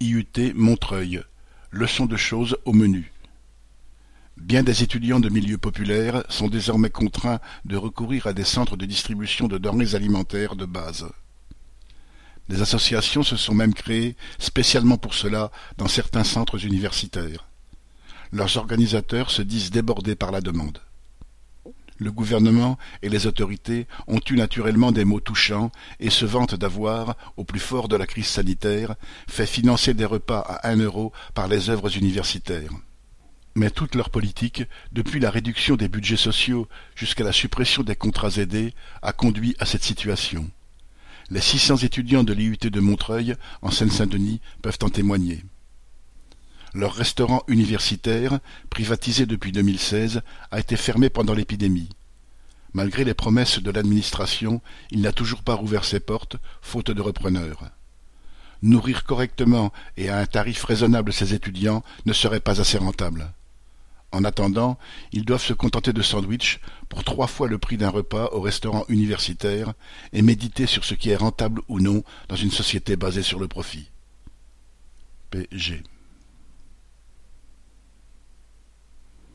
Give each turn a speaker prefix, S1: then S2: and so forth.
S1: IUT Montreuil. Leçon de choses au menu. Bien des étudiants de milieux populaires sont désormais contraints de recourir à des centres de distribution de denrées alimentaires de base. Des associations se sont même créées spécialement pour cela dans certains centres universitaires. Leurs organisateurs se disent débordés par la demande. Le gouvernement et les autorités ont eu naturellement des mots touchants et se vantent d'avoir, au plus fort de la crise sanitaire, fait financer des repas à un euro par les œuvres universitaires. Mais toute leur politique, depuis la réduction des budgets sociaux jusqu'à la suppression des contrats aidés, a conduit à cette situation. Les six cents étudiants de l'IUT de Montreuil, en Seine-Saint-Denis, peuvent en témoigner. Leur restaurant universitaire, privatisé depuis 2016, a été fermé pendant l'épidémie. Malgré les promesses de l'administration, il n'a toujours pas rouvert ses portes, faute de repreneurs. Nourrir correctement et à un tarif raisonnable ses étudiants ne serait pas assez rentable. En attendant, ils doivent se contenter de sandwichs pour trois fois le prix d'un repas au restaurant universitaire et méditer sur ce qui est rentable ou non dans une société basée sur le profit. PG